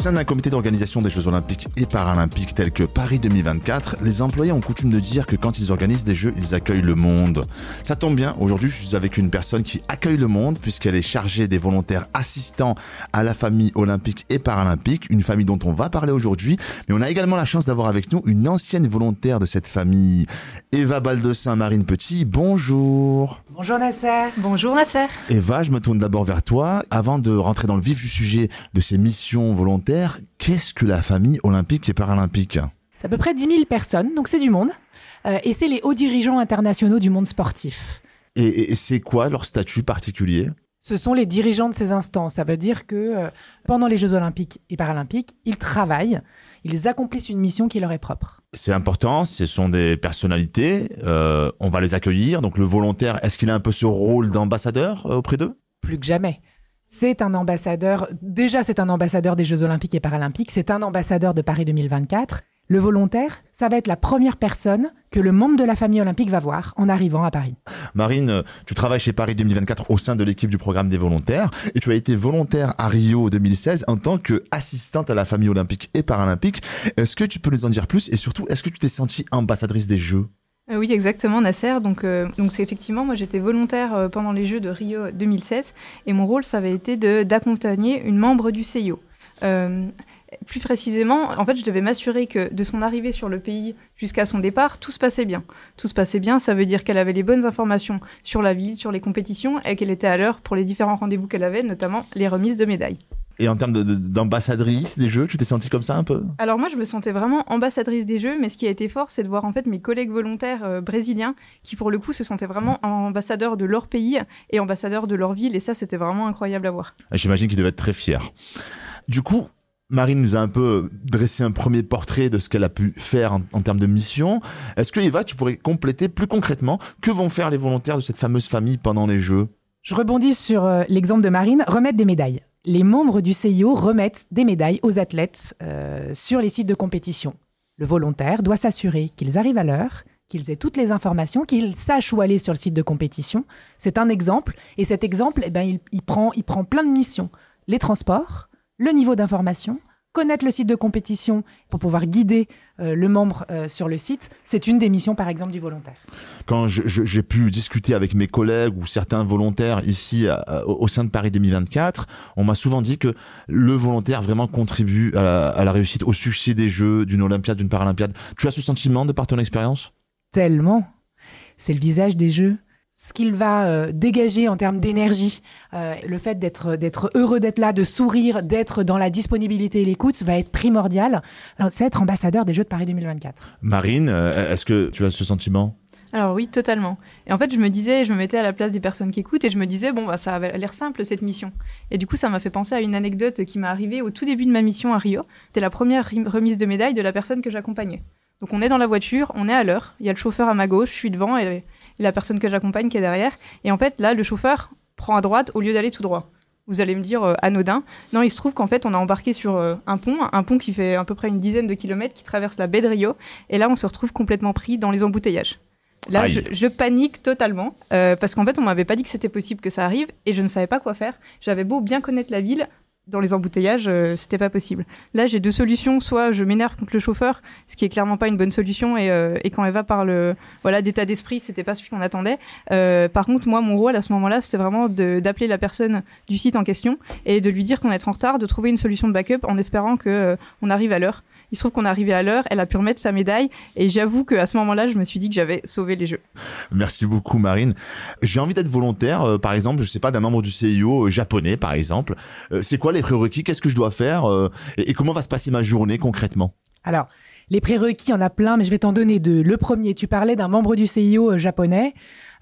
Sein d'un comité d'organisation des Jeux Olympiques et Paralympiques tel que Paris 2024, les employés ont coutume de dire que quand ils organisent des Jeux, ils accueillent le monde. Ça tombe bien, aujourd'hui je suis avec une personne qui accueille le monde puisqu'elle est chargée des volontaires assistants à la famille olympique et paralympique, une famille dont on va parler aujourd'hui, mais on a également la chance d'avoir avec nous une ancienne volontaire de cette famille, Eva Baldessin Marine Petit. Bonjour. Bonjour Nasser. Bonjour Nasser. Eva, je me tourne d'abord vers toi. Avant de rentrer dans le vif du sujet de ces missions volontaires, qu'est-ce que la famille olympique et paralympique C'est à peu près 10 000 personnes, donc c'est du monde. Euh, et c'est les hauts dirigeants internationaux du monde sportif. Et, et- et c'est quoi leur statut particulier Ce sont les dirigeants de ces instances. Ça veut dire que euh, pendant les Jeux olympiques et paralympiques, ils travaillent, ils accomplissent une mission qui leur est propre. C'est important, ce sont des personnalités, euh, on va les accueillir. Donc le volontaire, est-ce qu'il a un peu ce rôle d'ambassadeur euh, auprès d'eux? Plus que jamais. C'est un ambassadeur, déjà c'est un ambassadeur des Jeux olympiques et paralympiques, c'est un ambassadeur de Paris 2024. Le volontaire, ça va être la première personne que le membre de la famille olympique va voir en arrivant à Paris. Marine, tu travailles chez Paris 2024 au sein de l'équipe du programme des volontaires et tu as été volontaire à Rio 2016 en tant qu'assistante à la famille olympique et paralympique. Est-ce que tu peux nous en dire plus et surtout, est-ce que tu t'es sentie ambassadrice des Jeux? Oui, exactement, Nasser. Donc, euh, donc c'est effectivement, moi j'étais volontaire euh, pendant les Jeux de Rio 2016 et mon rôle, ça avait été d'accompagner une membre du CIO. Euh, plus précisément, en fait, je devais m'assurer que de son arrivée sur le pays jusqu'à son départ, tout se passait bien. Tout se passait bien, ça veut dire qu'elle avait les bonnes informations sur la ville, sur les compétitions et qu'elle était à l'heure pour les différents rendez-vous qu'elle avait, notamment les remises de médailles. Et en termes de- de- d'ambassadrice des Jeux, tu t'es sentie comme ça un peu? Alors moi, je me sentais vraiment ambassadrice des Jeux, mais ce qui a été fort, c'est de voir en fait mes collègues volontaires euh, brésiliens qui, pour le coup, se sentaient vraiment ambassadeurs de leur pays et ambassadeurs de leur ville, et ça, c'était vraiment incroyable à voir. J'imagine qu'il devait être très fier. Du coup, Marine nous a un peu dressé un premier portrait de ce qu'elle a pu faire en, en termes de mission. Est-ce que Eva, tu pourrais compléter plus concrètement que vont faire les volontaires de cette fameuse famille pendant les Jeux? Je rebondis sur euh, l'exemple de Marine, remettre des médailles. Les membres du CIO remettent des médailles aux athlètes euh, sur les sites de compétition. Le volontaire doit s'assurer qu'ils arrivent à l'heure, qu'ils aient toutes les informations, qu'ils sachent où aller sur le site de compétition. C'est un exemple, et cet exemple, eh ben, il, il prend, il prend plein de missions. Les transports, le niveau d'information, connaître le site de compétition pour pouvoir guider euh, le membre euh, sur le site, c'est une des missions, par exemple, du volontaire. Quand j'ai pu discuter avec mes collègues ou certains volontaires ici au au sein de Paris 2024, on m'a souvent dit que le volontaire vraiment contribue à la, à la réussite, au succès des Jeux, d'une Olympiade, d'une Paralympiade. Tu as ce sentiment de par ton expérience? Tellement. C'est le visage des jeux. Ce qu'il va euh, dégager en termes d'énergie, euh, le fait d'être d'être heureux d'être là, de sourire, d'être dans la disponibilité et l'écoute, va être primordial. Alors, C'est être ambassadeur des Jeux de Paris 2024. Marine, euh, est-ce que tu as ce sentiment? Alors oui, totalement. Et en fait, je me disais, je me mettais à la place des personnes qui écoutent et je me disais, bon, bah, ça avait l'air simple cette mission. Et du coup, ça m'a fait penser à une anecdote qui m'est arrivée au tout début de ma mission à Rio. C'était la première remise de médaille de la personne que j'accompagnais. Donc on est dans la voiture, on est à l'heure, il y a le chauffeur à ma gauche, je suis devant et la personne que j'accompagne qui est derrière. Et en fait, là, le chauffeur prend à droite au lieu d'aller tout droit. Vous allez me dire euh, anodin. Non, il se trouve qu'en fait, on a embarqué sur euh, un pont, un pont qui fait à peu près une dizaine de kilomètres, qui traverse la baie de Rio. Et là, on se retrouve complètement pris dans les embouteillages. Là, je panique totalement euh, parce qu'en fait, on m'avait pas dit que c'était possible que ça arrive et je ne savais pas quoi faire. J'avais beau bien connaître la ville, dans les embouteillages, euh, c'était pas possible. Là, j'ai deux solutions. Soit je m'énerve contre le chauffeur, ce qui est clairement pas une bonne solution, et, euh, et quand Eva parle voilà, d'état d'esprit, c'était pas ce qu'on attendait. Euh, par contre, moi, mon rôle à ce moment-là, c'était vraiment d'appeler la personne du site en question et de lui dire qu'on est en retard, de trouver une solution de backup en espérant que euh, on arrive à l'heure. Il se trouve qu'on est arrivé à l'heure, elle a pu remettre sa médaille, et j'avoue qu'à ce moment-là, je me suis dit que j'avais sauvé les Jeux. Merci beaucoup Marine. J'ai envie d'être volontaire, euh, par exemple, je sais pas, d'un membre du CIO euh, japonais, par exemple. Euh, c'est quoi les prérequis? Qu'est-ce que je dois faire et comment va se passer ma journée concrètement? Alors, les prérequis, il y en a plein, mais je vais t'en donner deux. Le premier, tu parlais d'un membre du CIO euh, japonais.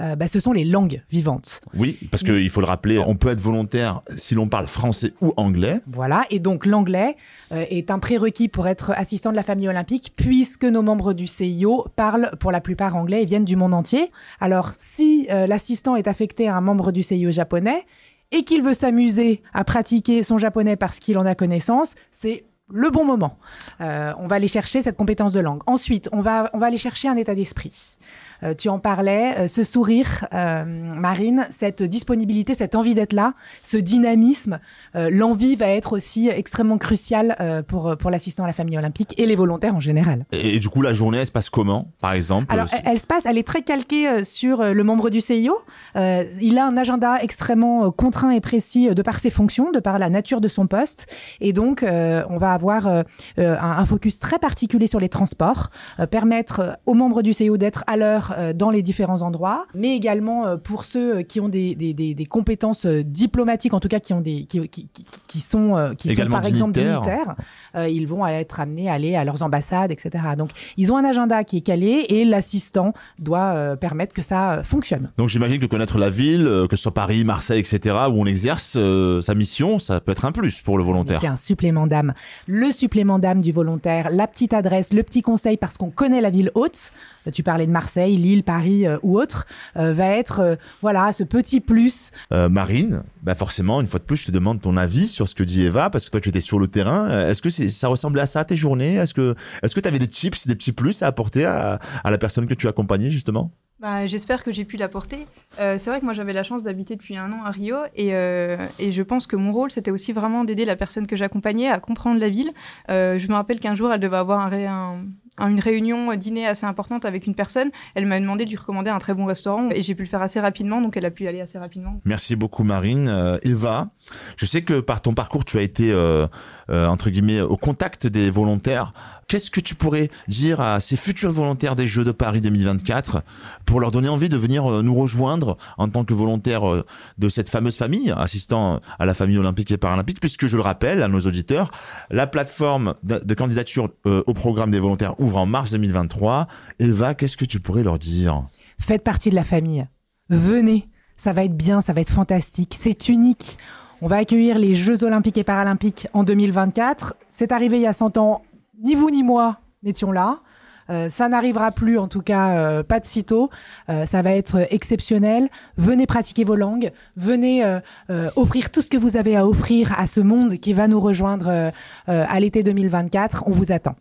euh, bah, ce sont les langues vivantes. Oui, parce qu'il faut le rappeler, on peut être volontaire si l'on parle français ou anglais. Voilà, et donc l'anglais euh, est un prérequis pour être assistant de la famille olympique, puisque nos membres du CIO parlent pour la plupart anglais et viennent du monde entier. Alors si euh, l'assistant est affecté à un membre du CIO japonais et qu'il veut s'amuser à pratiquer son japonais parce qu'il en a connaissance, c'est le bon moment. Euh, on va aller chercher cette compétence de langue. Ensuite, on va, on va aller chercher un état d'esprit. Euh, tu en parlais, euh, ce sourire, euh, Marine, cette disponibilité, cette envie d'être là, ce dynamisme, l'envie va être aussi extrêmement cruciale pour, pour l'assistant à la famille olympique et les volontaires en général. Et, du coup, la journée, elle se passe comment, par exemple Alors, elle, se passe, elle est très calquée sur le membre du CIO. il a un agenda extrêmement contraint et précis de par ses fonctions, de par la nature de son poste. Et donc, on va avoir un, un, focus très particulier sur les transports, permettre aux membres du CIO d'être à l'heure euh, dans les différents endroits, mais également euh, pour ceux euh, qui ont des, des, des, des, compétences diplomatiques, en tout cas qui ont des qui, qui, qui sont qui sont par exemple dignitaires, ils vont être amenés à aller à leurs ambassades, etc. Donc ils ont un agenda qui est calé et l'assistant doit permettre que ça fonctionne. Donc j'imagine que connaître la ville, que ce soit Paris, Marseille, etc., où on exerce sa mission, ça peut être un plus pour le volontaire. C'est un supplément d'âme. Le supplément d'âme du volontaire, la petite adresse, le petit conseil parce qu'on connaît la ville haute. Tu parlais de Marseille Lille, Paris euh, ou autre, euh, va être euh, voilà ce petit plus. Marine, bah forcément, une fois de plus, je te demande ton avis sur ce que dit Eva, parce que toi tu étais sur le terrain. Est-ce que ça ressemblait à ça tes journées? Est-ce que est-ce que tu avais des tips, des petits plus à apporter à, la personne que tu accompagnais justement? Bah, J'espère que j'ai pu l'apporter. c'est vrai que moi j'avais la chance d'habiter depuis un an à Rio et, et je pense que mon rôle c'était aussi vraiment d'aider la personne que j'accompagnais à comprendre la ville. je me rappelle qu'un jour elle devait avoir un, un, une réunion dîner assez importante avec une personne. Elle m'a demandé de lui recommander un très bon restaurant et j'ai pu le faire assez rapidement, donc elle a pu y aller assez rapidement. Merci beaucoup Marine. Euh, je sais que par ton parcours, tu as été euh, euh, entre guillemets au contact des volontaires. Qu'est-ce que tu pourrais dire à ces futurs volontaires des Jeux de Paris 2024 pour leur donner envie de venir nous rejoindre en tant que volontaire de cette fameuse famille, assistant à la famille olympique et paralympique, puisque je le rappelle à nos auditeurs, la plateforme de, candidature au programme des volontaires ouvre en mars 2023. Eva, qu'est-ce que tu pourrais leur dire? Faites partie de la famille. Venez. Ça va être bien, ça va être fantastique. C'est unique. On va accueillir les Jeux olympiques et paralympiques en 2024. C'est arrivé il y a 100 ans. Ni vous ni moi n'étions là. Euh, ça n'arrivera plus, en tout cas, euh, pas de sitôt. Euh, ça va être exceptionnel. Venez pratiquer vos langues. Venez offrir tout ce que vous avez à offrir à ce monde qui va nous rejoindre à l'été 2024. On vous attend.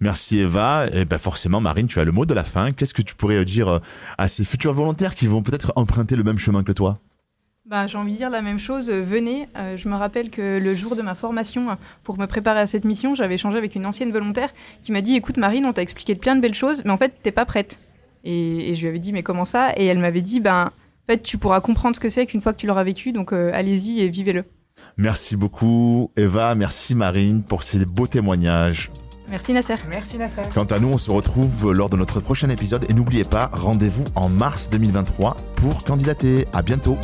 Merci Eva. Et ben forcément, Marine, tu as le mot de la fin. Qu'est-ce que tu pourrais dire euh, à ces futurs volontaires qui vont peut-être emprunter le même chemin que toi? Bah, j'ai envie de dire la même chose, venez. Euh, je me rappelle que le jour de ma formation, pour me préparer à cette mission, j'avais échangé avec une ancienne volontaire qui m'a dit Écoute, Marine, on t'a expliqué plein de belles choses, mais en fait, t'es pas prête. Et, je lui avais dit Mais comment ça? Et elle m'avait dit Ben, en fait, tu pourras comprendre ce que c'est qu'une fois que tu l'auras vécu, donc euh, allez-y et vivez-le. Merci beaucoup, Eva. Merci, Marine, pour ces beaux témoignages. Merci Nasser. Merci Nasser. Quant à nous, on se retrouve lors de notre prochain épisode et n'oubliez pas, rendez-vous en mars 2023 pour candidater. À bientôt.